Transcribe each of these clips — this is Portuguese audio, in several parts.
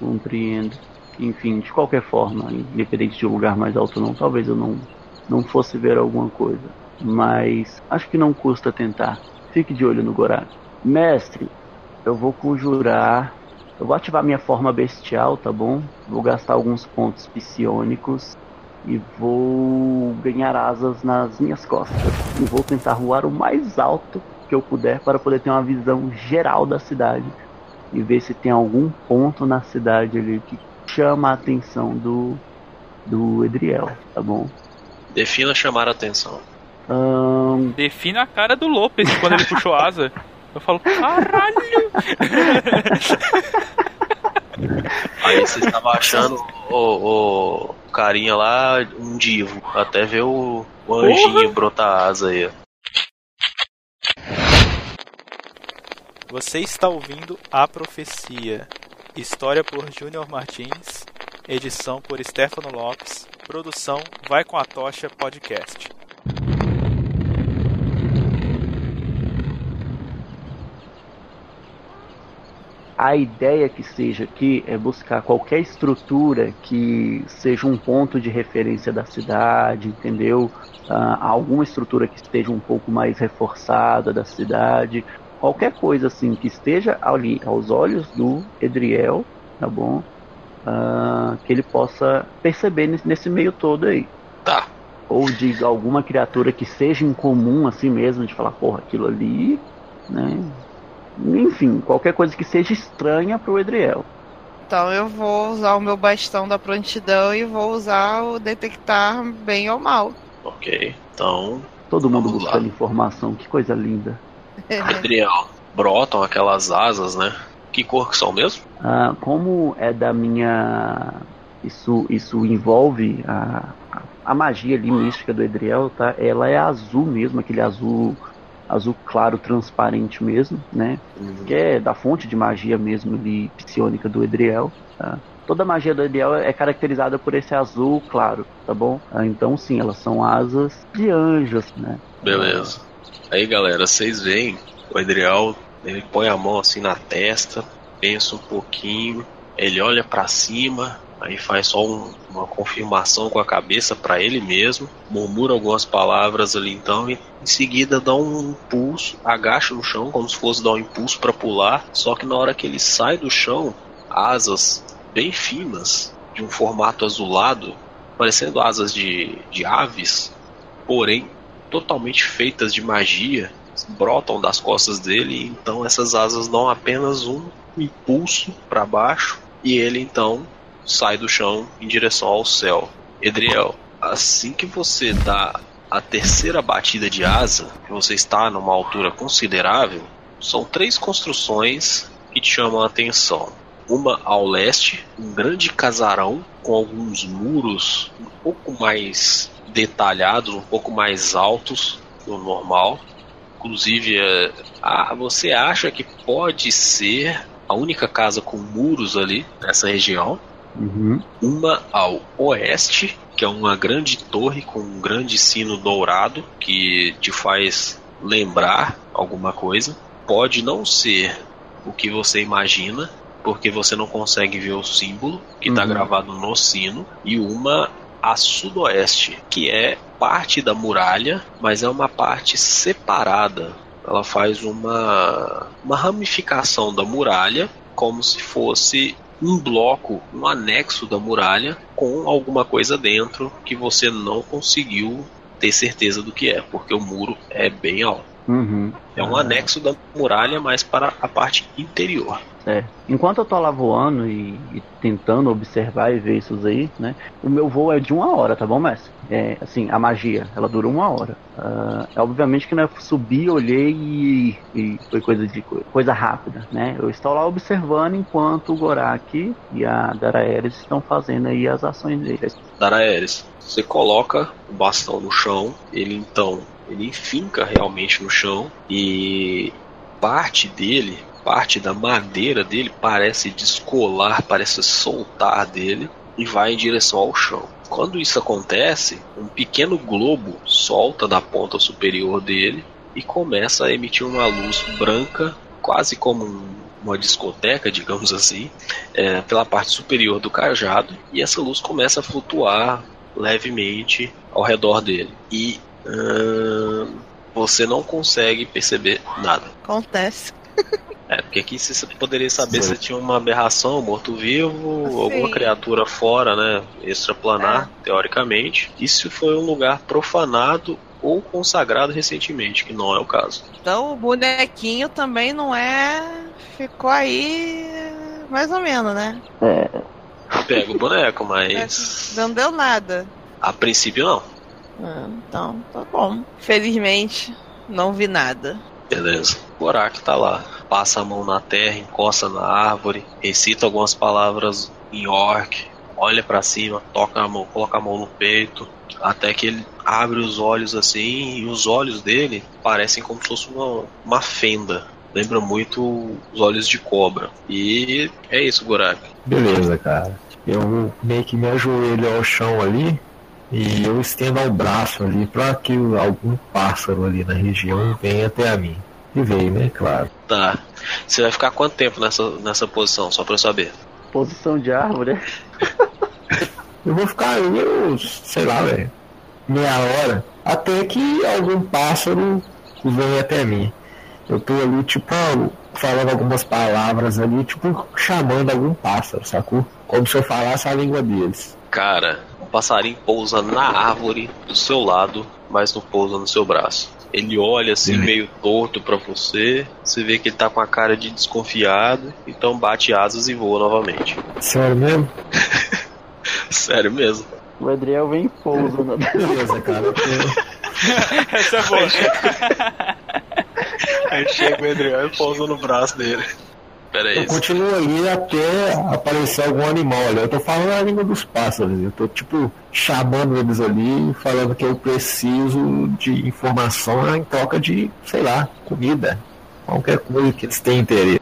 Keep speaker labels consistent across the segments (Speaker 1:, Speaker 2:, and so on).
Speaker 1: Compreendo. Enfim, de qualquer forma, independente de um lugar mais alto ou não, talvez eu não, não fosse ver alguma coisa. Mas acho que não custa tentar. Fique de olho no Gorak. Mestre, eu vou conjurar. Eu vou ativar minha forma bestial, tá bom? Vou gastar alguns pontos psionicos e vou ganhar asas nas minhas costas. E vou tentar voar o mais alto que eu puder para poder ter uma visão geral da cidade e ver se tem algum ponto na cidade ali que chama a atenção do do Edriel, tá bom?
Speaker 2: Defina chamar a atenção.
Speaker 1: Um...
Speaker 3: Defina a cara do Lopes quando ele puxou asa. Eu falo, caralho!
Speaker 2: Aí você estava achando o, o carinha lá um divo, até ver o, o anjinho Porra. brotar asa aí.
Speaker 4: Você está ouvindo A Profecia, história por Júnior Martins, edição por Stefano Lopes, produção Vai com a Tocha Podcast.
Speaker 1: a ideia que seja aqui é buscar qualquer estrutura que seja um ponto de referência da cidade, entendeu? Uh, alguma estrutura que esteja um pouco mais reforçada da cidade, qualquer coisa assim que esteja ali aos olhos do Edriel, tá bom? Uh, que ele possa perceber nesse, nesse meio todo aí.
Speaker 2: Tá.
Speaker 1: Ou de alguma criatura que seja incomum assim mesmo, de falar, porra, aquilo ali, né? Enfim, qualquer coisa que seja estranha pro Edriel.
Speaker 5: Então eu vou usar o meu bastão da prontidão e vou usar o detectar bem ou mal.
Speaker 2: Ok, então.
Speaker 1: Todo mundo buscando lá. informação, que coisa linda.
Speaker 2: Edriel, brotam aquelas asas, né? Que cor que são mesmo?
Speaker 1: Ah, como é da minha. Isso, isso envolve a, a magia ali mística do Edriel, tá? Ela é azul mesmo, aquele azul azul claro, transparente mesmo, né? Uhum. Que é da fonte de magia mesmo ali, psionica do Edriel. Tá? Toda a magia do Edriel é caracterizada por esse azul claro, tá bom? Ah, então sim, elas são asas de anjos, né?
Speaker 2: Beleza. Aí galera, vocês veem o Edriel, ele põe a mão assim na testa, pensa um pouquinho, ele olha para cima, Aí faz só um, uma confirmação com a cabeça para ele mesmo, murmura algumas palavras ali então e em seguida dá um impulso, agacha no chão como se fosse dar um impulso para pular, só que na hora que ele sai do chão, asas bem finas, de um formato azulado, parecendo asas de, de aves, porém totalmente feitas de magia, brotam das costas dele, então essas asas dão apenas um impulso para baixo e ele então sai do chão em direção ao céu. Edriel, assim que você dá a terceira batida de asa, que você está numa altura considerável, são três construções que te chamam a atenção. Uma ao leste, um grande casarão com alguns muros um pouco mais detalhados, um pouco mais altos do normal. Inclusive, é, a, você acha que pode ser a única casa com muros ali nessa região.
Speaker 1: Uhum.
Speaker 2: Uma ao oeste, que é uma grande torre com um grande sino dourado que te faz lembrar alguma coisa. Pode não ser o que você imagina, porque você não consegue ver o símbolo que está uhum. gravado no sino. E uma a sudoeste, que é parte da muralha, mas é uma parte separada. Ela faz uma, uma ramificação da muralha, como se fosse um bloco, um anexo da muralha com alguma coisa dentro que você não conseguiu ter certeza do que é, porque o muro é bem alto.
Speaker 1: Uhum.
Speaker 2: É um anexo da muralha, mas para a parte interior.
Speaker 1: É. Enquanto eu tô lá voando e, e, tentando observar e ver isso aí, né? O meu voo é de uma hora, tá bom, mestre? É, assim, a magia, ela dura uma hora. Uh, é obviamente que não é subir, olhei e, e, foi coisa de coisa rápida, né? Eu estou lá observando enquanto o Gorak e a Daraeris estão fazendo aí as ações deles.
Speaker 2: Daraeris, você coloca o bastão no chão, ele então ele finca realmente no chão e parte dele parte da madeira dele parece descolar, parece soltar dele e vai em direção ao chão. Quando isso acontece, um pequeno globo solta da ponta superior dele e começa a emitir uma luz branca, quase como um uma discoteca, digamos assim, é, pela parte superior do cajado e essa luz começa a flutuar levemente ao redor dele. E hum, você não consegue perceber nada.
Speaker 5: Acontece.
Speaker 2: É, porque aqui você poderia saber se tinha uma aberração, morto-vivo,
Speaker 5: Sim.
Speaker 2: alguma criatura fora, né? Extraplanar, teoricamente. E se foi um lugar profanado ou consagrado recentemente, que não é o caso.
Speaker 5: Então o bonequinho também não é. Ficou aí. Mais ou menos, né?
Speaker 1: É,
Speaker 2: Pega o boneco, mas
Speaker 5: Não deu nada.
Speaker 2: a princípio não.
Speaker 5: Ah, Então, tá bom. Felizmente, não vi nada.
Speaker 2: Beleza. O Gorak tá lá. Passa a mão na terra, encosta na árvore, recita algumas palavras em orc, olha pra cima, toca a mão, coloca a mão no peito, até que ele abre os olhos assim, e os olhos dele parecem como se fosse uma, uma fenda. Lembra muito os olhos de cobra. E é isso, Gorak.
Speaker 6: Beleza, cara. Eu meio que me ajoelho ao chão ali e eu estendo o braço ali para que algum pássaro ali na região venha até a mim. E veio, né? Claro.
Speaker 2: Tá. Você vai ficar quanto tempo nessa, nessa posição, só pra eu saber?
Speaker 1: posição de árvore.
Speaker 6: Eu vou ficar eu, sei lá, velho, meia hora, até que algum pássaro venha até mim. Eu tô ali, tipo, falando algumas palavras ali, tipo, chamando algum pássaro, sacou? Como se eu falasse a língua deles.
Speaker 2: Cara, o passarinho pousa na árvore do seu lado, mas não pousa no seu braço. Ele olha assim
Speaker 6: Hum.
Speaker 2: meio torto pra você, você vê que ele tá com a cara de desconfiado, então bate asas e voa novamente.
Speaker 6: Sério mesmo?
Speaker 2: Sério mesmo.
Speaker 1: O Adriel vem e pousa na
Speaker 6: Beleza, cara.
Speaker 3: Essa é boa.
Speaker 2: Aí chega o Adriano e pousa no braço dele. Pera.
Speaker 6: Eu continuo ali até aparecer algum animal ali. Eu tô falando a língua dos pássaros. Eu tô, tipo, chamando eles ali, falando que eu preciso de informação em troca de, sei lá, comida. Qualquer coisa que eles tenham interesse.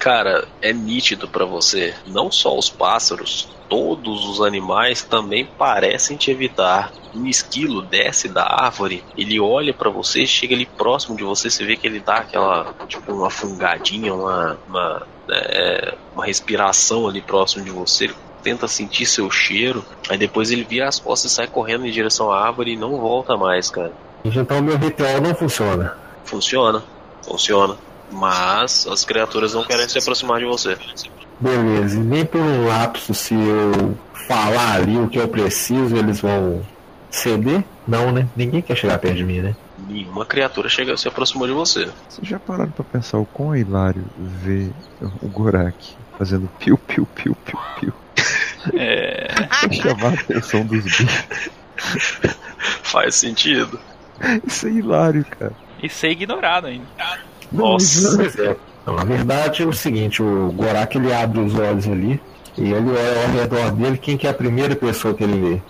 Speaker 2: Cara, é nítido pra você. Não só os pássaros, todos os animais também parecem te evitar. Um esquilo desce da árvore, ele olha pra você, chega ali próximo de você, você vê que ele dá aquela, tipo, uma fungadinha, uma, uma, é, uma respiração ali próximo de você. Ele tenta sentir seu cheiro, aí depois ele vira as costas e sai correndo em direção à árvore e não volta mais, cara.
Speaker 6: Então meu ritual não funciona.
Speaker 2: Funciona, funciona. Mas as criaturas não querem se aproximar de você.
Speaker 6: Beleza, e nem por um lapso se eu falar ali o que eu preciso, eles vão ceder? Não, né? Ninguém quer chegar perto de mim, né?
Speaker 2: Nenhuma criatura chega se aproximou de você.
Speaker 7: Vocês já pararam pra pensar o quão é hilário ver o Gorak fazendo piu, piu, piu, piu, piu
Speaker 3: É.
Speaker 7: pra chamar a atenção dos bichos?
Speaker 2: Faz sentido.
Speaker 7: Isso é hilário, cara.
Speaker 3: E ser ignorado ainda.
Speaker 2: Nossa.
Speaker 6: Pois é. Na verdade é o seguinte, o Gorak ele abre os olhos ali e ele olha ao redor dele quem que é a primeira pessoa que ele vê.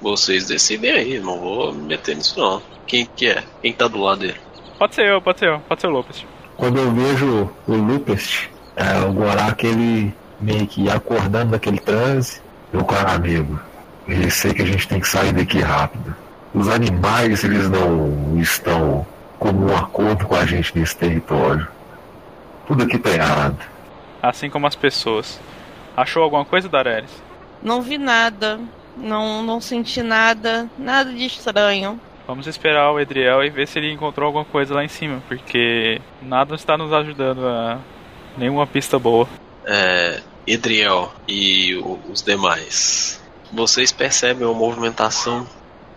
Speaker 2: Vocês decidem aí, não vou me meter nisso não. Quem que é? Quem tá do lado dele?
Speaker 3: Pode ser eu, pode ser eu, pode ser o Lopes.
Speaker 6: Quando eu vejo o Lupest, é, o Gorak ele meio que acordando daquele transe. Meu caro amigo, eu sei que a gente tem que sair daqui rápido. Os animais eles não estão como um acordo com a gente nesse território. Tudo aqui tá errado.
Speaker 3: Assim como as pessoas. Achou alguma coisa, Darelis?
Speaker 5: Não vi nada. Não, não senti nada. Nada de estranho.
Speaker 3: Vamos esperar o Edriel e ver se ele encontrou alguma coisa lá em cima, porque nada está nos ajudando a nenhuma pista boa.
Speaker 2: É, Edriel e o- os demais. Vocês percebem uma movimentação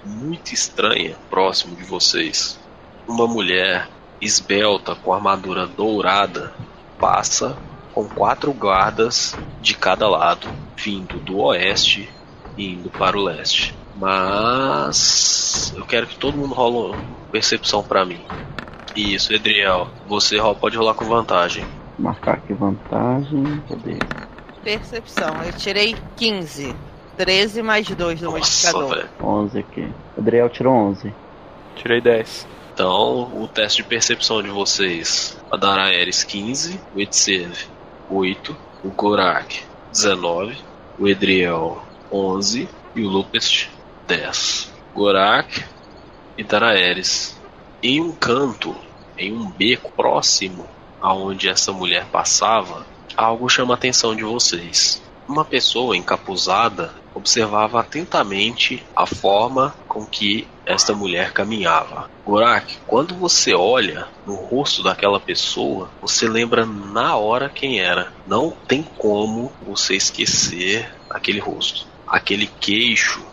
Speaker 2: muito estranha próximo de vocês. Uma mulher esbelta com armadura dourada passa com quatro guardas de cada lado, vindo do oeste e indo para o leste. Mas eu quero que todo mundo rola percepção pra mim. Isso, Edriel, você pode rolar com vantagem.
Speaker 1: Marcar aqui vantagem. Cadê?
Speaker 5: Percepção. Eu tirei 15. 13 mais 2 do
Speaker 2: Nossa,
Speaker 5: modificador.
Speaker 2: velho.
Speaker 1: 11 aqui. Adriel tirou 11.
Speaker 3: Tirei 10.
Speaker 2: Então, o teste de percepção de vocês. A Daraeris 15, o Etsev 8, o Gorak 19, o Edriel 11 e o Lupest 10. Gorak e Daraeris. Em um canto, em um beco próximo aonde essa mulher passava, algo chama a atenção de vocês. Uma pessoa encapuzada observava atentamente a forma com que esta mulher caminhava. Gorak, quando você olha no rosto daquela pessoa, você lembra na hora quem era. Não tem como você esquecer aquele rosto. Aquele queixo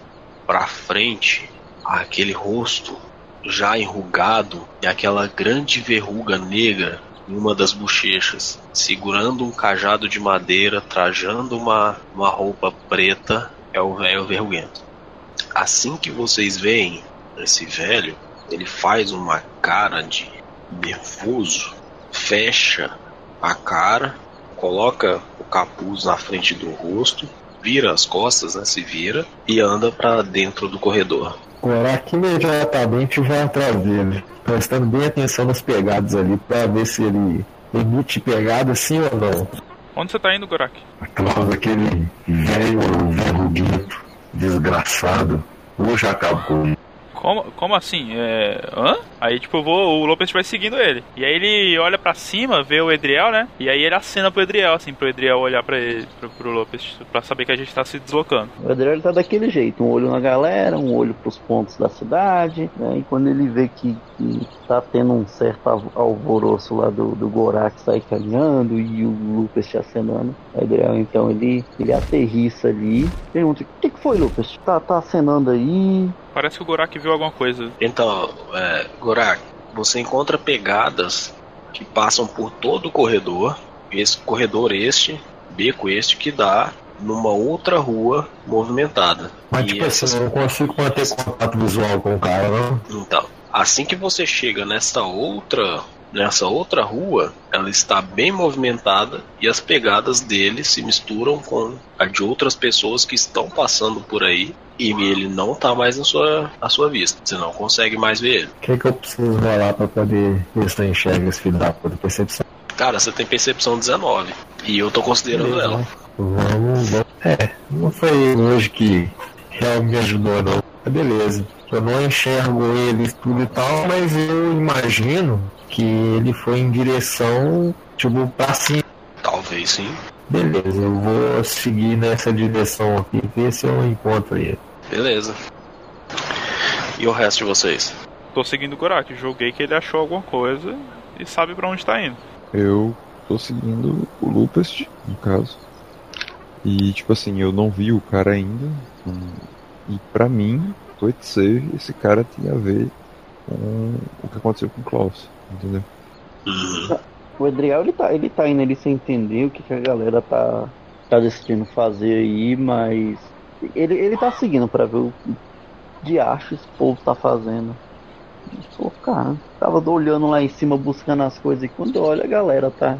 Speaker 2: para frente, aquele rosto já enrugado e aquela grande verruga negra em uma das bochechas, segurando um cajado de madeira, trajando uma, uma roupa preta, é o velho verruguento. Assim que vocês veem esse velho, ele faz uma cara de nervoso, fecha a cara, coloca o capuz na frente do rosto, vira as costas, né, se vira e anda para dentro do corredor.
Speaker 6: Gorak imediatamente vai atrás dele, prestando bem atenção nas pegadas ali, pra ver se ele emite pegada sim ou não.
Speaker 3: Onde você tá indo, Gorak?
Speaker 6: Atrás daquele velho verruguento, desgraçado, hoje acabou.
Speaker 3: Como, como assim? É. Hã? Aí, tipo, eu vou, o Lopes vai seguindo ele. E aí ele olha pra cima, vê o Edriel, né? E aí ele acena pro Edriel, assim, pro Edriel olhar pra ele, pro, pro Lopes, pra saber que a gente tá se deslocando.
Speaker 1: O Adriel ele tá daquele jeito, um olho na galera, um olho pros pontos da cidade, né? E quando ele vê que, que tá tendo um certo al- alvoroço lá do, do Gorak sair caminhando e o Lucas te acenando, o Adriel então ele, ele aterrissa ali, pergunta, o que, que foi, Lucas? Tá, tá acenando aí?
Speaker 3: Parece que o Gorak viu alguma coisa.
Speaker 2: Então, é, Gorak, você encontra pegadas que passam por todo o corredor. Esse corredor este, beco este, que dá numa outra rua movimentada.
Speaker 6: Mas
Speaker 2: E
Speaker 6: tipo
Speaker 2: essas-
Speaker 6: assim, eu não consigo manter contato visual com o cara, não.
Speaker 2: Então, assim que você chega nessa outra, nessa outra rua, ela está bem movimentada e as pegadas dele se misturam com a de outras pessoas que estão passando por aí e ele não está mais na sua, à sua vista. Você não consegue mais ver ele.
Speaker 6: O que, que eu preciso rolar pra poder ver se eu enxergo esse filho da puta? Percepção.
Speaker 2: Cara, você tem percepção 19 e eu tô considerando ela.
Speaker 6: Vamos, vamos. É, não foi hoje que realmente me ajudou, não. Mas beleza. Eu não enxergo ele tudo e tal, mas eu imagino que ele foi em direção, tipo, pra cima.
Speaker 2: Talvez sim.
Speaker 6: Beleza, eu vou seguir nessa direção aqui, ver se eu encontro ele.
Speaker 2: Beleza. E o resto de vocês?
Speaker 3: Tô seguindo o Gorak, joguei que ele achou alguma coisa e sabe pra onde tá indo.
Speaker 7: Eu tô seguindo o Lupest, no caso. E, tipo assim, eu não vi o cara ainda. E pra mim, pode ser, esse cara tinha a ver com o que aconteceu com o Klaus, entendeu?
Speaker 1: O Adriel ele tá, ele tá indo ali sem entender o que, que a galera tá, tá decidindo fazer aí, mas ele, ele tá seguindo pra ver o que acho esse povo tá fazendo. Pô, cara, tava olhando lá em cima buscando as coisas e quando eu olho a galera tá,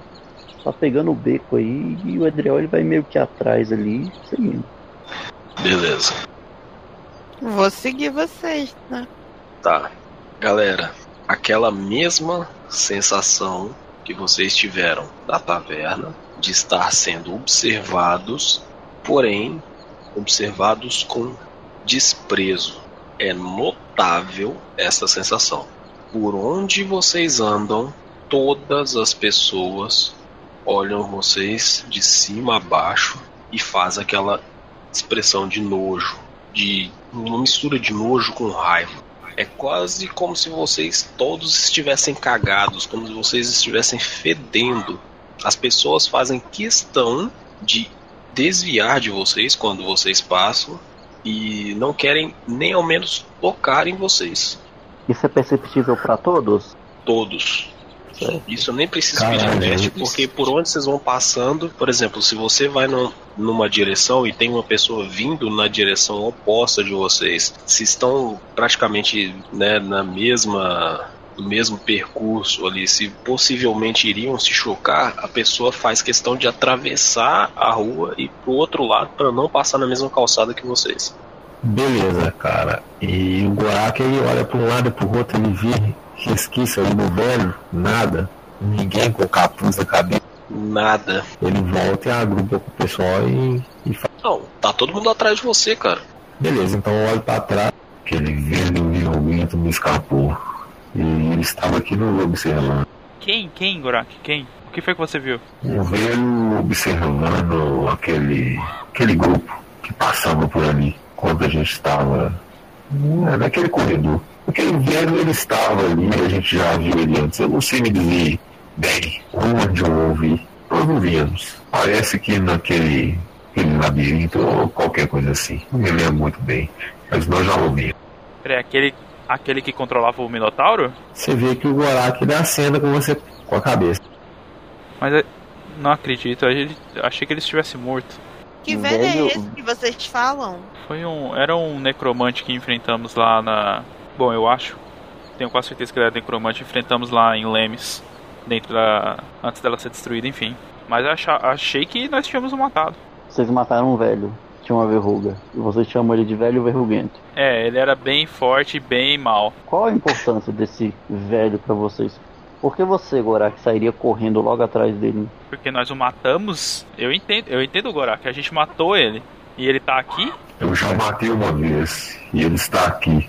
Speaker 1: tá pegando o beco aí e o Adriel ele vai meio que atrás ali, seguindo.
Speaker 2: Beleza.
Speaker 5: Vou seguir vocês, né?
Speaker 2: Tá. Galera, aquela mesma sensação que vocês tiveram da taverna de estar sendo observados, porém observados com desprezo. É notável essa sensação. Por onde vocês andam, todas as pessoas olham vocês de cima a baixo e faz aquela expressão de nojo, de uma mistura de nojo com raiva. É quase como se vocês todos estivessem cagados, como se vocês estivessem fedendo. As pessoas fazem questão de desviar de vocês quando vocês passam e não querem nem ao menos tocar em vocês.
Speaker 1: Isso é perceptível pra todos?
Speaker 2: Todos.
Speaker 1: Certo.
Speaker 2: Isso nem preciso
Speaker 6: Caralho,
Speaker 2: pedir teste,
Speaker 6: isso-
Speaker 2: porque por onde vocês vão passando, por exemplo, se você vai num- numa direção e tem uma pessoa vindo na direção oposta de vocês, se estão praticamente né, na mesma no mesmo percurso ali, se possivelmente iriam se chocar, a pessoa faz questão de atravessar a rua e pro outro lado para não passar na mesma calçada que vocês.
Speaker 6: Beleza, cara. E o Gorak ele olha pra um lado e pro outro, ele vê resquício ali no velho, nada. Ninguém com capuz na cabeça.
Speaker 2: Nada.
Speaker 6: Ele volta e agrupa com o pessoal e, e fala.
Speaker 2: Não, tá todo mundo atrás de você, cara.
Speaker 6: Beleza, então eu olho pra trás. Aquele velho violento me escapou. E ele estava aqui no observando.
Speaker 3: Quem? Quem, Gorak? Quem? O que foi que você viu?
Speaker 6: Um velho observando aquele, aquele grupo que passava por ali quando a gente estava é, naquele corredor. Aquele velho ele estava ali, a gente já viu ele antes. Eu não sei me dizer bem onde eu ouvi. Nós não vimos. Parece que naquele aquele labirinto ou qualquer coisa assim. Não me lembro muito bem. Mas nós já ouvimos.
Speaker 3: Peraí, aquele, aquele que controlava o Minotauro?
Speaker 6: Você vê que o Gorak dá acenda com você com a cabeça.
Speaker 3: Mas eu não acredito, eu achei que ele estivesse morto.
Speaker 5: Que velho é esse que vocês falam?
Speaker 3: Foi um. Era um necromante que enfrentamos lá na. Bom, eu acho. Tenho quase certeza que ele era necromante. Enfrentamos lá em Lemes. Dentro da. Antes dela ser destruída, enfim. Mas eu acha- achei que nós tínhamos o matado.
Speaker 1: Vocês mataram um velho, tinha uma verruga. E vocês chamam ele de velho verruguento.
Speaker 3: É, ele era bem forte e bem mal.
Speaker 1: Qual a importância desse velho pra vocês? Por que você, Gorak, sairia correndo logo atrás dele?
Speaker 3: Porque nós o matamos. Eu entendo, eu entendo, Gorak, a gente matou ele. E ele tá aqui?
Speaker 6: Eu já matei uma vez e ele está aqui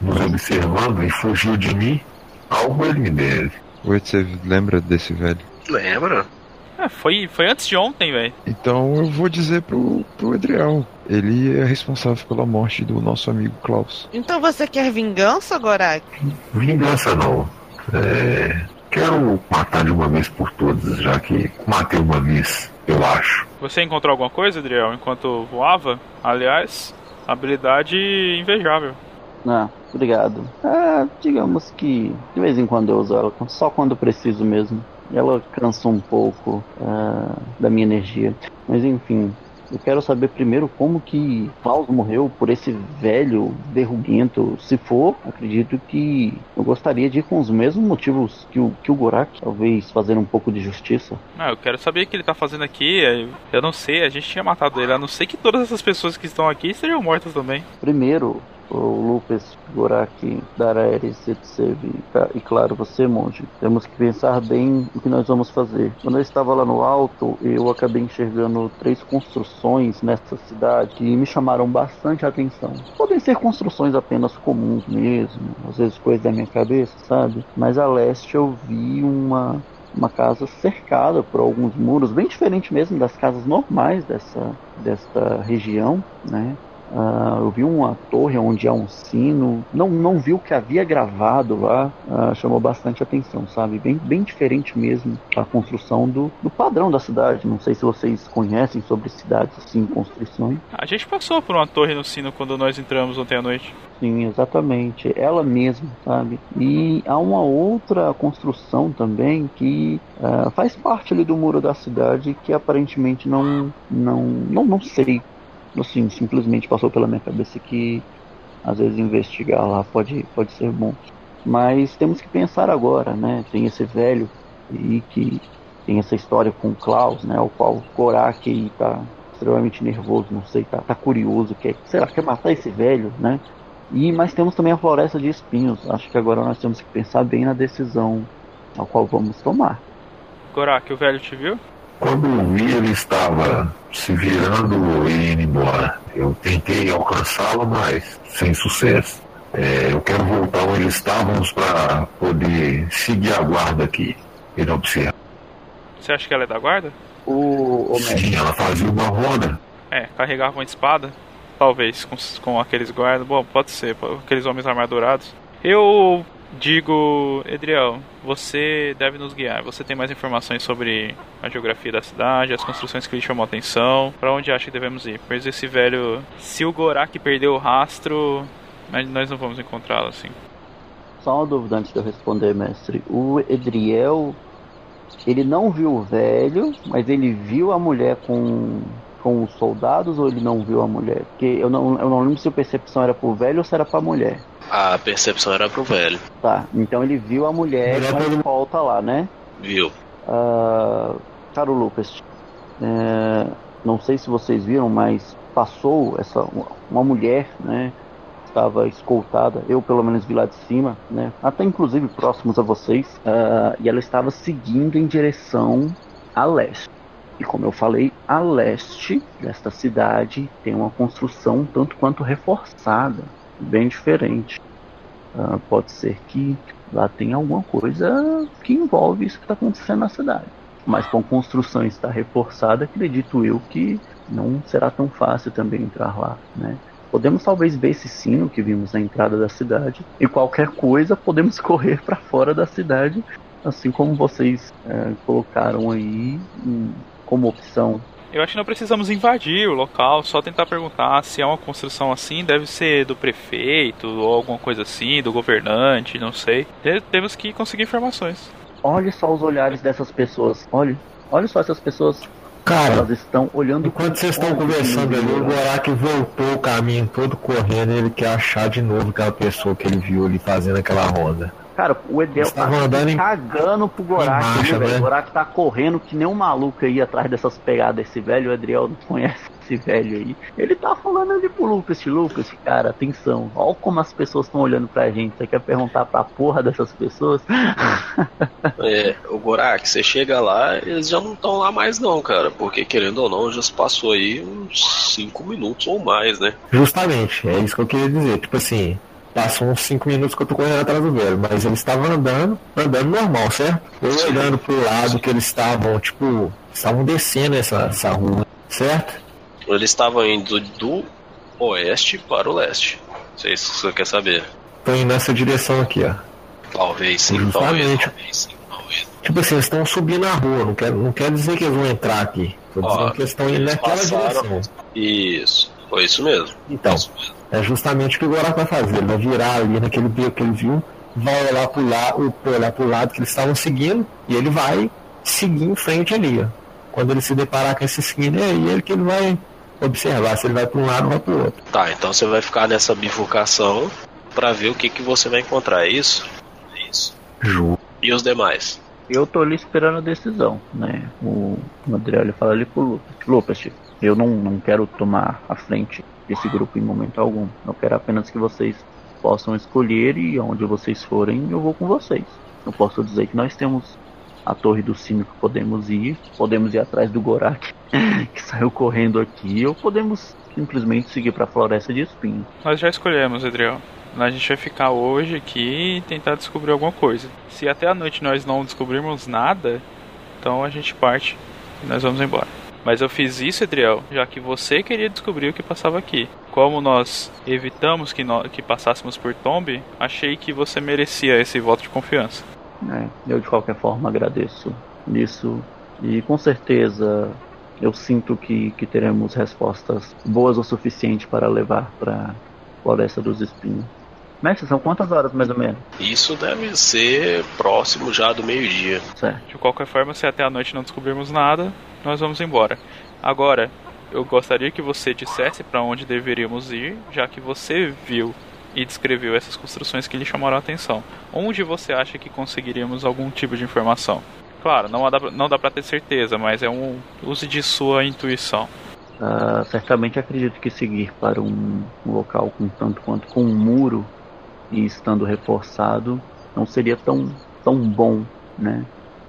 Speaker 6: nos observando e fugiu de mim. Algo ele me deve.
Speaker 7: Oi, você lembra desse velho?
Speaker 2: Lembra?
Speaker 3: É, foi, foi antes de ontem, velho.
Speaker 7: Então eu vou dizer pro, pro Edriel. Ele é responsável pela morte do nosso amigo Klaus.
Speaker 5: Então você quer vingança, Gorak?
Speaker 6: Vingança não. É, quero matar de uma vez por todas, já que matei uma vez, eu acho.
Speaker 3: Você encontrou alguma coisa, Adriel, enquanto voava? Aliás, habilidade invejável.
Speaker 1: Ah, obrigado. Ah, digamos que de vez em quando eu uso ela, só quando preciso mesmo. Ela cansa um pouco ah, da minha energia. Mas enfim, eu quero saber primeiro como que Klaus morreu por esse velho verruguento. Se for, acredito que eu gostaria de ir com os mesmos motivos que o, que o Gorak. Talvez fazer um pouco de justiça.
Speaker 3: Ah, eu quero saber o que ele tá fazendo aqui. Eu não sei, a gente tinha matado ele. A não ser que todas essas pessoas que estão aqui estejam mortas também.
Speaker 1: Primeiro, o Lucas, Gorak, Daraeris, Etsev e claro, você, monge, temos que pensar bem o que nós vamos fazer. Quando eu estava lá no alto, eu acabei enxergando três construções nessa cidade que me chamaram bastante atenção. Podem ser construções apenas comuns mesmo, às vezes coisas da minha cabeça, sabe? Mas a leste eu vi uma uma casa cercada por alguns muros, bem diferente mesmo das casas normais dessa, desta região, né? Ah, eu vi uma torre onde há um sino, não, não vi o que havia gravado lá, ah, chamou bastante atenção, sabe? Bem, bem diferente mesmo a construção do, do padrão da cidade. Não sei se vocês conhecem sobre cidades assim, construções.
Speaker 3: A gente passou por uma torre no sino quando nós entramos ontem à noite.
Speaker 1: Sim, exatamente. Ela mesma, sabe? E há uma outra construção também que ah, faz parte ali do muro da cidade que aparentemente não, não, não, não sei. Assim, simplesmente passou pela minha cabeça que às vezes investigar lá pode, pode ser bom. Mas temos que pensar agora, né? Tem esse velho e que tem essa história com o Klaus, né? O qual Korak tá extremamente nervoso, não sei, tá, tá curioso, quer, sei lá, quer matar esse velho, né? E mas temos também a floresta de espinhos. Acho que agora nós temos que pensar bem na decisão a qual vamos tomar.
Speaker 3: Gorak, o velho te viu?
Speaker 6: Quando eu vi, ele estava se virando e indo embora. Eu tentei alcançá-lo, mas sem sucesso. É, eu quero voltar onde estávamos para poder seguir a guarda aqui. Ele observa.
Speaker 3: Você acha que ela é da guarda?
Speaker 1: O, o
Speaker 6: Sim, ela fazia uma roda.
Speaker 3: É, carregava uma espada. Talvez, com, com aqueles guardas. Bom, pode ser, aqueles homens armadurados. Eu digo, Edriel, você deve nos guiar. Você tem mais informações sobre a geografia da cidade, as construções que lhe chamam a atenção. Pra onde acha que devemos ir? Pois esse velho. Se o Gorak perdeu o rastro, nós não vamos encontrá-lo assim.
Speaker 1: só uma dúvida antes de eu responder, mestre. O Edriel, ele não viu o velho, mas ele viu a mulher com com os soldados ou ele não viu a mulher? Porque eu não, eu não lembro se a percepção era pro velho ou se era pra mulher.
Speaker 2: A percepção era pro velho,
Speaker 1: Tá, então ele viu a mulher com a escolta lá, né?
Speaker 2: viu?
Speaker 1: Ah, caro Lucas, é, não sei se vocês viram, mas passou essa uma mulher, né? Estava escoltada, eu pelo menos vi lá de cima, né? Até inclusive próximos a vocês, ah, e ela estava seguindo em direção a leste. E como eu falei, a leste desta cidade tem uma construção tanto quanto reforçada, bem diferente. Ah, pode ser que lá tenha alguma coisa que envolve isso que está acontecendo na cidade. Mas com construção estar reforçada, acredito eu que não será tão fácil também entrar lá, né? Podemos talvez ver esse sino que vimos na entrada da cidade e qualquer coisa podemos correr para fora da cidade, assim como vocês é, colocaram aí como opção.
Speaker 3: Eu acho que não precisamos invadir o local, só tentar perguntar se é uma construção assim, deve ser do prefeito ou alguma coisa assim, do governante, não sei. Te- Temos que conseguir informações.
Speaker 1: Olhe só os olhares dessas pessoas. Olhe, olhe só essas pessoas.
Speaker 6: Cara,
Speaker 1: Elas estão olhando.
Speaker 6: enquanto vocês estão
Speaker 1: Olha,
Speaker 6: conversando ali, o. Gorak voltou o caminho todo correndo e ele quer achar de novo aquela pessoa que ele viu ali fazendo aquela ronda.
Speaker 1: Cara, o Edel tá
Speaker 6: estavam andando em-
Speaker 1: cagando pro Gorak,
Speaker 6: marcha,
Speaker 1: viu, velho?
Speaker 6: né?
Speaker 1: O Gorak tá correndo que nem um maluco aí atrás dessas pegadas desse velho. O Adriel não conhece esse velho aí. Ele tá falando ali pro Lucas, Lucas, cara, atenção. Olha como as pessoas estão olhando pra gente. Você quer perguntar pra porra dessas pessoas?
Speaker 2: É, o Gorak, você chega lá, eles já não estão lá mais não, cara. Porque querendo ou não, já se passou aí uns 5 minutos ou mais, né?
Speaker 6: Justamente, é isso que eu queria dizer. Tipo assim, passou uns 5 minutos que eu tô correndo atrás do velho, mas eles estavam andando, andando normal, certo? Eu olhando pro lado que eles estavam, tipo, estavam descendo essa, essa rua, certo?
Speaker 2: Eles estavam indo do oeste para o leste. Não sei se você quer saber.
Speaker 6: Tô indo nessa direção aqui, ó.
Speaker 2: Talvez sim, talvez,
Speaker 6: Justamente.
Speaker 2: talvez sim.
Speaker 6: Tipo assim, eles estão subindo a rua, não quer, não quer dizer que eles vão entrar aqui. Tô
Speaker 2: Ó,
Speaker 6: dizendo que eles estão indo naquela
Speaker 2: passaram.
Speaker 6: direção.
Speaker 2: Isso, foi isso mesmo.
Speaker 6: Então,
Speaker 2: Isso mesmo.
Speaker 6: É justamente o que o Gorak vai fazer. Ele vai virar ali naquele beco que ele viu, vai olhar pro lado, olhar pro lado que eles estavam seguindo, e ele vai seguir em frente ali, ó. Quando ele se deparar com esse seguindo, é aí ele que ele vai observar se ele vai para um lado ou vai pro outro.
Speaker 2: Tá, então você vai ficar nessa bifurcação pra ver o que, que você vai encontrar, é isso? É isso.
Speaker 6: Ju.
Speaker 2: E os demais?
Speaker 1: Eu tô ali esperando a decisão, né? O, o Adriel ele fala ali pro Lucas. Lucas, eu não, não quero tomar a frente desse grupo em momento algum. Eu quero apenas que vocês possam escolher e onde vocês forem, eu vou com vocês. Eu posso dizer que nós temos a Torre do Sino que podemos ir, podemos ir atrás do Gorak que saiu correndo aqui, ou podemos simplesmente seguir pra Floresta de Espinhos.
Speaker 3: Nós já escolhemos, Adriel. A gente vai ficar hoje aqui e tentar descobrir alguma coisa. Se até a noite nós não descobrirmos nada, então a gente parte e nós vamos embora. Mas eu fiz isso, Adriel, já que você queria descobrir o que passava aqui. Como nós evitamos que, nó- que passássemos por Tomb, achei que você merecia esse voto de confiança.
Speaker 1: né? Eu de qualquer forma agradeço isso e com certeza eu sinto que, que teremos respostas boas o suficiente para levar para Floresta dos Espinhos. Mestre, são quantas horas mais ou menos?
Speaker 2: Isso deve ser próximo já do meio-dia.
Speaker 1: Certo.
Speaker 3: De qualquer forma, se até a noite não descobrirmos nada, nós vamos embora. Agora, eu gostaria que você dissesse para onde deveríamos ir, já que você viu e descreveu essas construções que lhe chamaram a atenção. Onde você acha que conseguiríamos algum tipo de informação? Claro, não dá, não dá para ter certeza, mas é um use de sua intuição.
Speaker 1: Ah, certamente acredito que seguir para um, um local com tanto quanto com um muro e estando reforçado não seria tão, tão bom, né?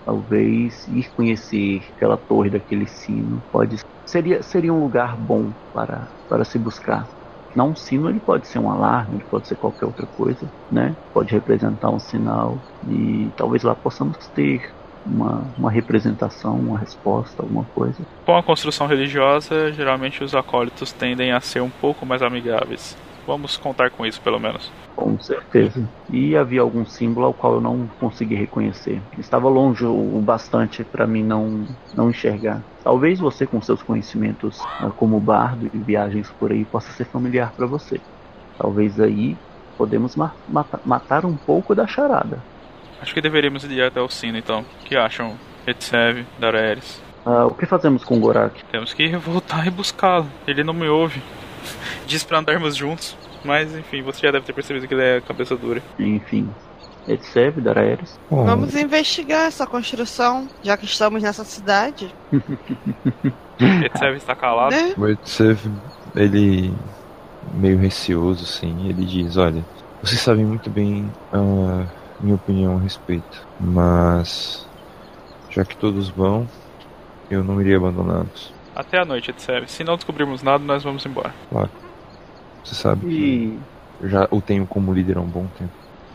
Speaker 1: Talvez ir conhecer aquela torre daquele sino pode seria seria um lugar bom para para se buscar. Não um sino, ele pode ser um alarme, ele pode ser qualquer outra coisa, né? Pode representar um sinal e talvez lá possamos ter uma, uma representação, uma resposta, alguma coisa.
Speaker 3: Com a construção religiosa, geralmente os acólitos tendem a ser um pouco mais amigáveis. Vamos contar com isso, pelo menos.
Speaker 1: Com certeza. E havia algum símbolo ao qual eu não consegui reconhecer. Estava longe o bastante para mim não, não enxergar. Talvez você, com seus conhecimentos ah, como bardo e viagens por aí, possa ser familiar para você. Talvez aí podemos ma mata matar um pouco da charada.
Speaker 3: Acho que deveríamos ir até o sino, então. O que acham, Etsev, Daraeris?
Speaker 1: Ah, o que fazemos com Gorak?
Speaker 3: Temos que voltar e buscá-lo. Ele não me ouve. Diz pra andarmos juntos. Mas, enfim, você já deve ter percebido que ele é cabeça dura.
Speaker 1: Enfim, Etsev, Daraeris.
Speaker 7: Bom,
Speaker 5: Vamos investigar essa construção, já que estamos nessa cidade.
Speaker 3: Etsev está calado.
Speaker 5: Né?
Speaker 7: o Etsev, ele meio receoso, assim, ele diz, olha, vocês sabem muito bem a minha opinião a respeito, mas já que todos vão, eu não iria abandoná-los.
Speaker 3: Até a noite, Etsev. Se não descobrirmos nada, nós vamos embora.
Speaker 7: Você sabe que
Speaker 1: E
Speaker 7: eu já o tenho como líder há um bom tempo.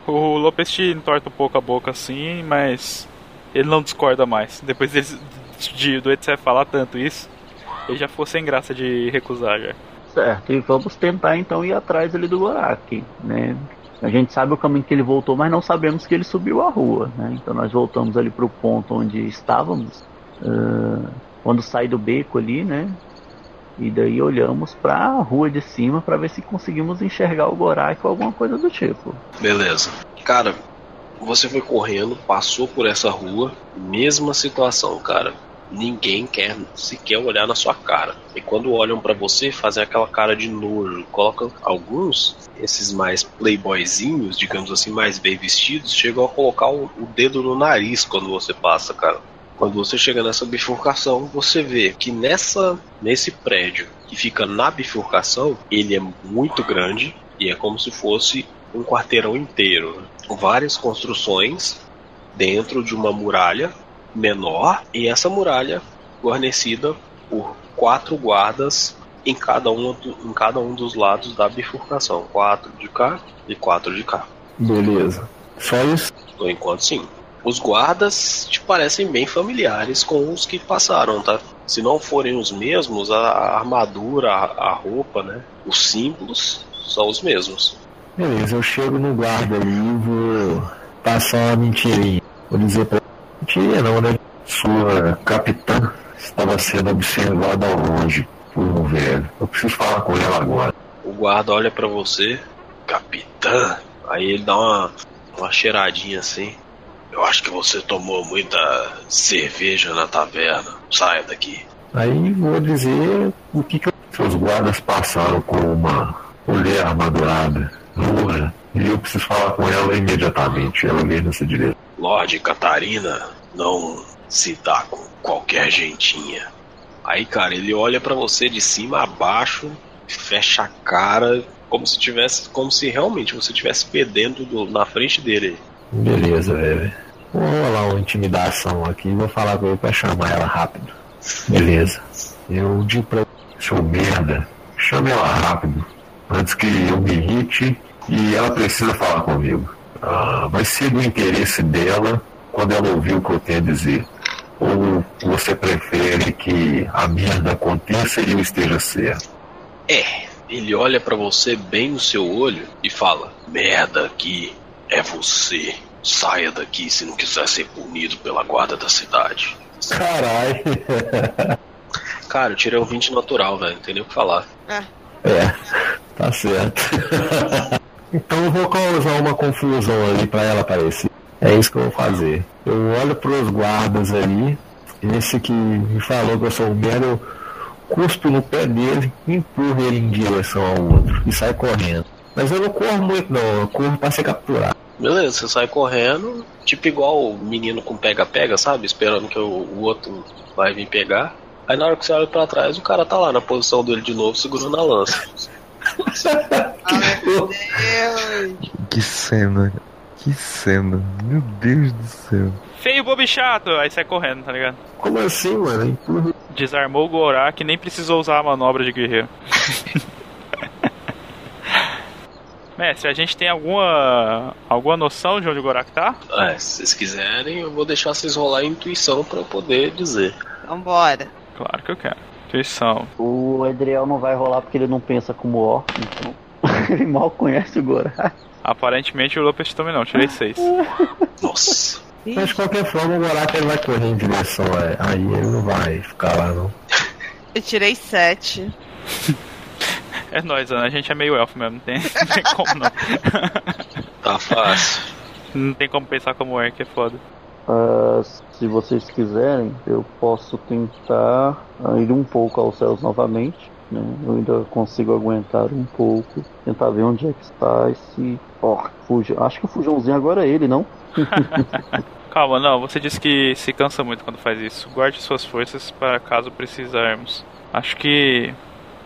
Speaker 3: O Lopes te entorta um pouco a boca assim, mas ele não discorda mais. Depois deles, de, do Edsef falar tanto isso, ele já ficou sem graça de recusar já.
Speaker 1: Certo, e vamos tentar então ir atrás ali do Gorak, né? A gente sabe o caminho que ele voltou, mas não sabemos que ele subiu a rua, né? Então nós voltamos ali pro ponto onde estávamos, uh, quando sai do beco ali, né? E daí olhamos para a rua de cima para ver se conseguimos enxergar o Gorak ou alguma coisa do tipo.
Speaker 2: Beleza. Cara, você foi correndo, passou por essa rua, mesma situação, cara. Ninguém quer sequer olhar na sua cara. E quando olham para você, fazem aquela cara de nojo. Colocam alguns, esses mais playboyzinhos, digamos assim, mais bem vestidos, chegam a colocar o, o dedo no nariz quando você passa, cara. Quando você chega nessa bifurcação, você vê que nessa nesse prédio que fica na bifurcação, ele é muito grande e é como se fosse um quarteirão inteiro. Várias construções dentro de uma muralha menor e essa muralha guarnecida por quatro guardas em cada um, em cada um dos lados da bifurcação. Quatro de cá e quatro de cá.
Speaker 6: Beleza. Só isso?
Speaker 2: Por enquanto, sim. Os guardas te parecem bem familiares com os que passaram, tá? Se não forem os mesmos, a armadura, a, roupa, né? Os símbolos são os mesmos.
Speaker 6: Beleza, eu chego no guarda ali e vou passar uma mentirinha. Vou dizer pra Mentira não, né? Sua capitã estava sendo observada ao longe por um velho. Eu preciso falar com ela agora.
Speaker 2: O guarda olha para você, capitã. Aí ele dá uma, uma cheiradinha assim. Eu acho que você tomou muita cerveja na taverna. Saia daqui.
Speaker 6: Aí vou dizer o que, que seus guardas passaram com uma mulher armadurada, loura, e eu preciso falar com ela imediatamente. Ela vem nessa direção.
Speaker 2: Lorde Catarina não se dá com qualquer gentinha. Aí, cara, ele olha para você de cima a baixo, fecha a cara, como se tivesse, como se realmente você estivesse perdendo do, na frente dele.
Speaker 6: Beleza, velho. Vou rolar uma intimidação aqui e vou falar com ele pra chamar ela rápido. Beleza. Eu digo pra seu merda, chame ela rápido, antes que eu me irrite e ela precisa falar comigo. Ah, vai ser do interesse dela quando ela ouvir o que eu tenho a dizer. Ou você prefere que a merda aconteça e eu esteja certo?
Speaker 2: É, ele olha para você bem no seu olho e fala: Merda aqui é você. Saia daqui se não quiser ser punido pela guarda da cidade.
Speaker 6: Caralho.
Speaker 2: Cara, eu tirei um 20 natural, velho. Não tem nem o que falar.
Speaker 6: É, tá certo. então eu vou causar uma confusão ali pra ela aparecer. É isso que eu vou fazer. Eu olho pros guardas ali, esse que me falou que eu sou o merda, eu cuspo no pé dele, empurro ele em direção ao outro e sai correndo. Mas eu não corro muito não, eu corro pra ser capturado.
Speaker 2: Beleza, você sai correndo, tipo igual o menino com pega-pega, sabe? Esperando que o, o outro vai vir pegar. Aí na hora que você olha pra trás, o cara tá lá na posição dele de novo, segurando a lança.
Speaker 5: Ai, meu Deus.
Speaker 7: Que cena. Que cena. Meu Deus do céu.
Speaker 3: Feio, bobo chato! Aí sai correndo, tá ligado?
Speaker 6: Como assim, mano?
Speaker 3: Desarmou o Gorak nem precisou usar a manobra de guerreiro. Mestre, a gente tem alguma alguma noção de onde o Gorak tá?
Speaker 2: É, se vocês quiserem, eu vou deixar vocês rolar a intuição pra eu poder dizer.
Speaker 5: Vambora.
Speaker 3: Claro que eu quero. Intuição.
Speaker 1: O Adriel não vai rolar porque ele não pensa como orc, então ele mal conhece o Gorak.
Speaker 3: Aparentemente o Lopes também não, tirei seis.
Speaker 2: Nossa.
Speaker 6: Mas de qualquer forma o Gorak ele vai correr em direção a... Aí ele não vai ficar lá não.
Speaker 5: Eu tirei sete.
Speaker 3: É nóis, Ana, a gente é meio elfo mesmo, não tem, não tem como não.
Speaker 2: Tá fácil.
Speaker 3: Não tem como pensar como orc, é foda.
Speaker 1: Ah, se vocês quiserem, eu posso tentar ir um pouco aos céus novamente. Né? Eu ainda consigo aguentar um pouco. Tentar ver onde é que está esse orc. Fuja. Acho que o fujãozinho agora é ele, não?
Speaker 3: Calma, não, você disse que se cansa muito quando faz isso. Guarde suas forças para caso precisarmos. Acho que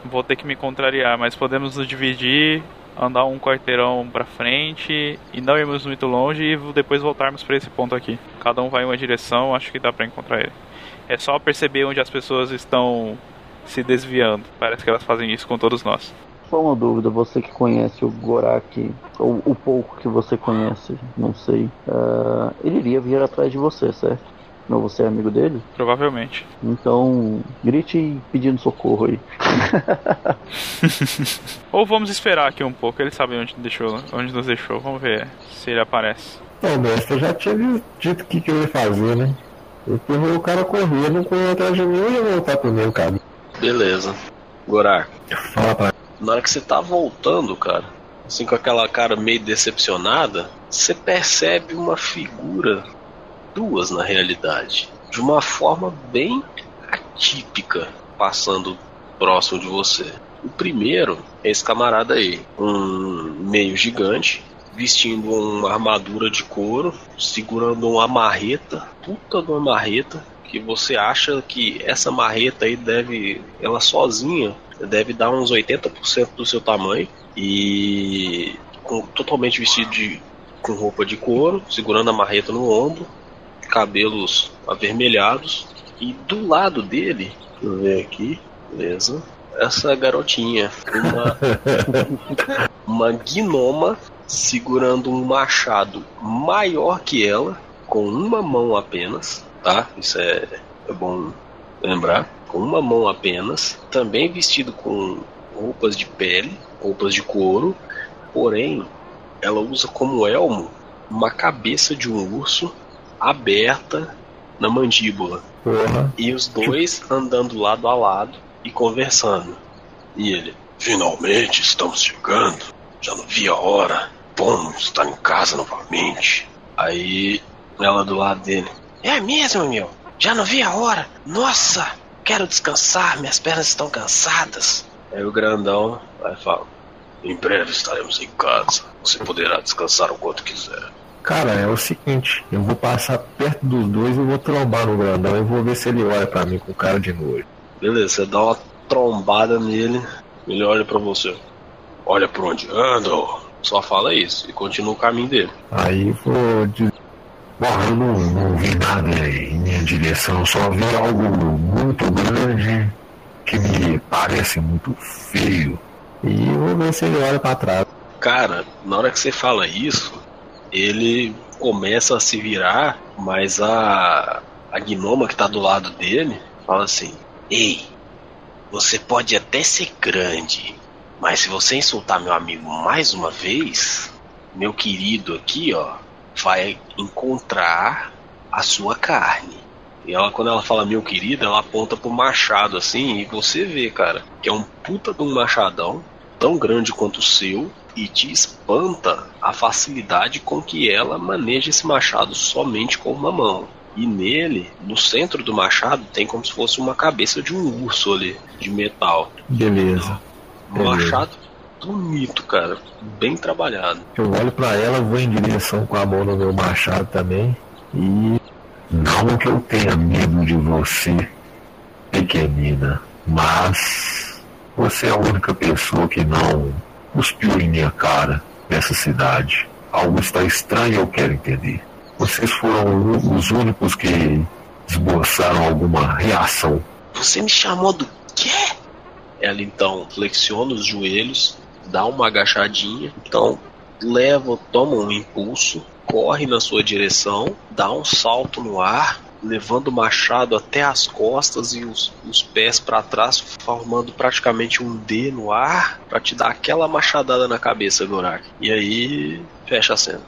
Speaker 3: vou ter que me contrariar, mas podemos nos dividir, andar um quarteirão pra frente e não irmos muito longe e depois voltarmos para esse ponto aqui. Cada um vai em uma direção, acho que dá pra encontrar ele. É só perceber onde as pessoas estão se desviando. Parece que elas fazem isso com todos nós.
Speaker 1: Só uma dúvida, você que conhece o Gorak, ou o pouco que você conhece, não sei, uh, ele iria vir atrás de você, certo? Não, você é amigo dele?
Speaker 3: Provavelmente.
Speaker 1: Então, grite pedindo socorro aí.
Speaker 3: Ou vamos esperar aqui um pouco, ele sabe onde, deixou, onde nos deixou. Vamos ver se ele aparece.
Speaker 6: Não, mestre, eu já tinha dito o que, que eu ia fazer, né? Eu o cara correr, não correu atrás de mim, eu ia voltar pro meu caminho.
Speaker 2: Beleza. Gorar.
Speaker 6: Fala pra
Speaker 2: Na hora que você tá voltando, cara, assim com aquela cara meio decepcionada, você percebe uma figura duas na realidade, de uma forma bem atípica, passando próximo de você. O primeiro é esse camarada aí, um meio gigante, vestindo uma armadura de couro, segurando uma marreta, puta de uma marreta, que você acha que essa marreta aí deve, ela sozinha, deve dar uns 80% do seu tamanho e com, totalmente vestido de, com roupa de couro, segurando a marreta no ombro, cabelos avermelhados e do lado dele, deixa eu ver aqui, beleza, essa garotinha, uma, uma gnoma segurando um machado maior que ela, com uma mão apenas, tá? Isso é, é bom lembrar. Com uma mão apenas, também vestido com roupas de pele, roupas de couro, porém ela usa como elmo uma cabeça de um urso aberta na mandíbula.
Speaker 6: porra.
Speaker 2: E os dois andando lado a lado e conversando. E ele, finalmente estamos chegando. Já não vi a hora. Bom estar em casa novamente. Aí ela do lado dele. É mesmo, meu? Já não vi a hora. Nossa, quero descansar, minhas pernas estão cansadas. Aí o grandão vai falar. Em breve estaremos em casa. Você poderá descansar o quanto quiser.
Speaker 6: Cara, é o seguinte, eu vou passar perto dos dois e vou trombar no grandão e vou ver se ele olha pra mim com cara de nojo.
Speaker 2: Beleza, você dá uma trombada nele, ele olha pra você. Olha por onde anda, só fala isso e continua o caminho dele.
Speaker 6: Aí vou dizer. Bom, eu não, não vi nada em minha direção, só vi algo muito grande que me parece muito feio. E vou ver se ele olha pra trás.
Speaker 2: Cara, na hora que você fala isso, ele começa a se virar, mas a, a gnoma que tá do lado dele fala assim: Ei, você pode até ser grande, mas se você insultar meu amigo mais uma vez, meu querido aqui, ó, vai encontrar a sua carne. E ela, quando ela fala meu querido, ela aponta pro machado assim, e você vê, cara, que é um puta de um machadão, tão grande quanto o seu, e te espanta a facilidade com que ela maneja esse machado somente com uma mão. E nele, no centro do machado, tem como se fosse uma cabeça de um urso ali, de metal.
Speaker 6: Beleza.
Speaker 2: Um machado bonito, cara. Bem trabalhado.
Speaker 6: Eu olho pra ela, vou em direção com a mão no meu machado também. E. Não que eu tenha medo de você, pequenina, mas. Você é a única pessoa que não cuspiu em minha cara nessa cidade. Algo está estranho, eu quero entender. Vocês foram os únicos que esboçaram alguma reação.
Speaker 2: Você me chamou do quê? Ela então flexiona os joelhos, dá uma agachadinha, então leva, toma um impulso, corre na sua direção, dá um salto no ar, levando o machado até as costas e os, os pés para trás, formando praticamente um D no ar, para te dar aquela machadada na cabeça, Gorak. E aí fecha a cena.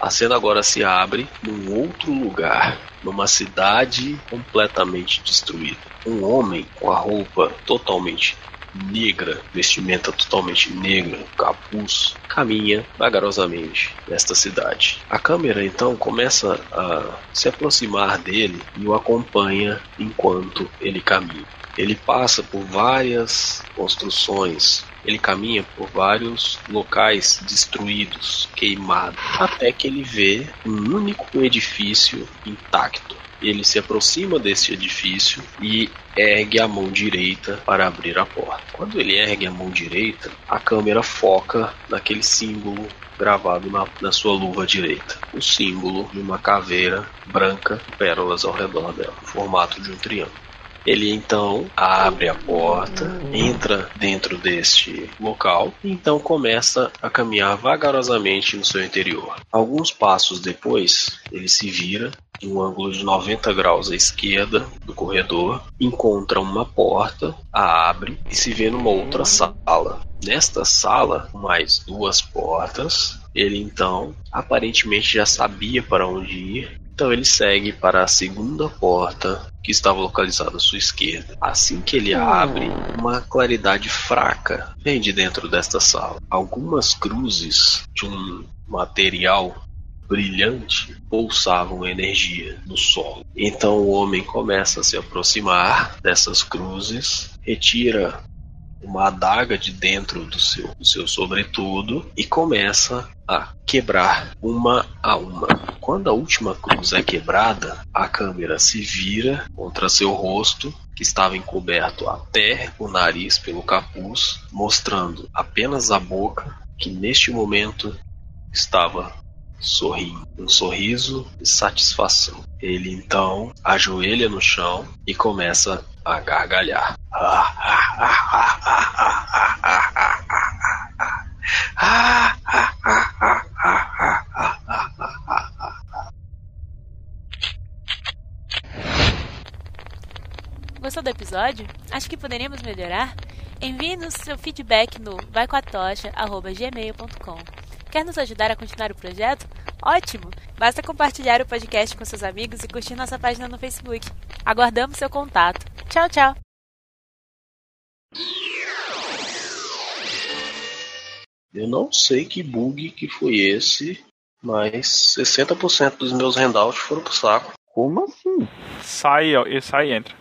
Speaker 2: A cena agora se abre num outro lugar, numa cidade completamente destruída. Um homem com a roupa totalmente negra, vestimenta totalmente negra, capuz, caminha vagarosamente nesta cidade. A câmera então começa a se aproximar dele e o acompanha enquanto ele caminha. Ele passa por várias construções, ele caminha por vários locais destruídos, queimados, até que ele vê um único edifício intacto. Ele se aproxima desse edifício e ergue a mão direita para abrir a porta. Quando ele ergue a mão direita, a câmera foca naquele símbolo gravado na, na sua luva direita. O símbolo de uma caveira branca, pérolas ao redor dela, no formato de um triângulo. Ele então abre a porta, entra dentro deste local e então começa a caminhar vagarosamente no seu interior. Alguns passos depois, ele se vira em um ângulo de 90 graus à esquerda do corredor, encontra uma porta, a abre e se vê numa outra sala. Nesta sala, mais duas portas, ele então aparentemente já sabia para onde ir então ele segue para a segunda porta que estava localizada à sua esquerda. Assim que ele abre, uma claridade fraca vem de dentro desta sala. Algumas cruzes de um material brilhante pulsavam energia no solo. Então o homem começa a se aproximar dessas cruzes, retira uma adaga de dentro do seu, do seu sobretudo e começa a quebrar uma a uma. Quando a última cruz é quebrada, a câmera se vira contra seu rosto, que estava encoberto até o nariz pelo capuz, mostrando apenas a boca, que neste momento estava sorrindo, um sorriso de satisfação. Ele então ajoelha no chão e começa a gargalhar.
Speaker 8: Gostou do episódio? Acho que poderíamos melhorar? Envie-nos seu feedback no vaicoatocha.gmail.com Quer nos ajudar a continuar o projeto? Ótimo! Basta compartilhar o podcast com seus amigos e curtir nossa página no Facebook. Aguardamos seu contato. Tchau, tchau!
Speaker 2: Eu não sei que bug que foi esse, mas 60% dos meus handouts foram pro saco.
Speaker 1: Como assim?
Speaker 3: Sai, ó, e sai e entra.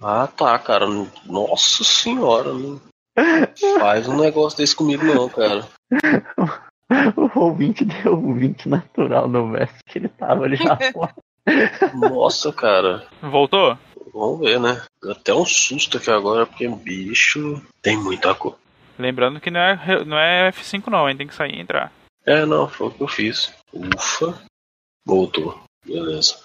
Speaker 2: Ah, tá, cara. Nossa senhora, não faz um negócio desse comigo não, cara.
Speaker 1: O ouvinte deu um 20 natural no verso que ele tava ali já fora.
Speaker 2: Nossa, cara.
Speaker 3: Voltou?
Speaker 2: Vamos ver, né? Até um susto aqui agora, porque bicho tem muita cor.
Speaker 3: Lembrando que não é, não é F5 não, hein? Tem que sair e entrar.
Speaker 2: É, não, foi o que eu fiz. Ufa. Voltou. Beleza.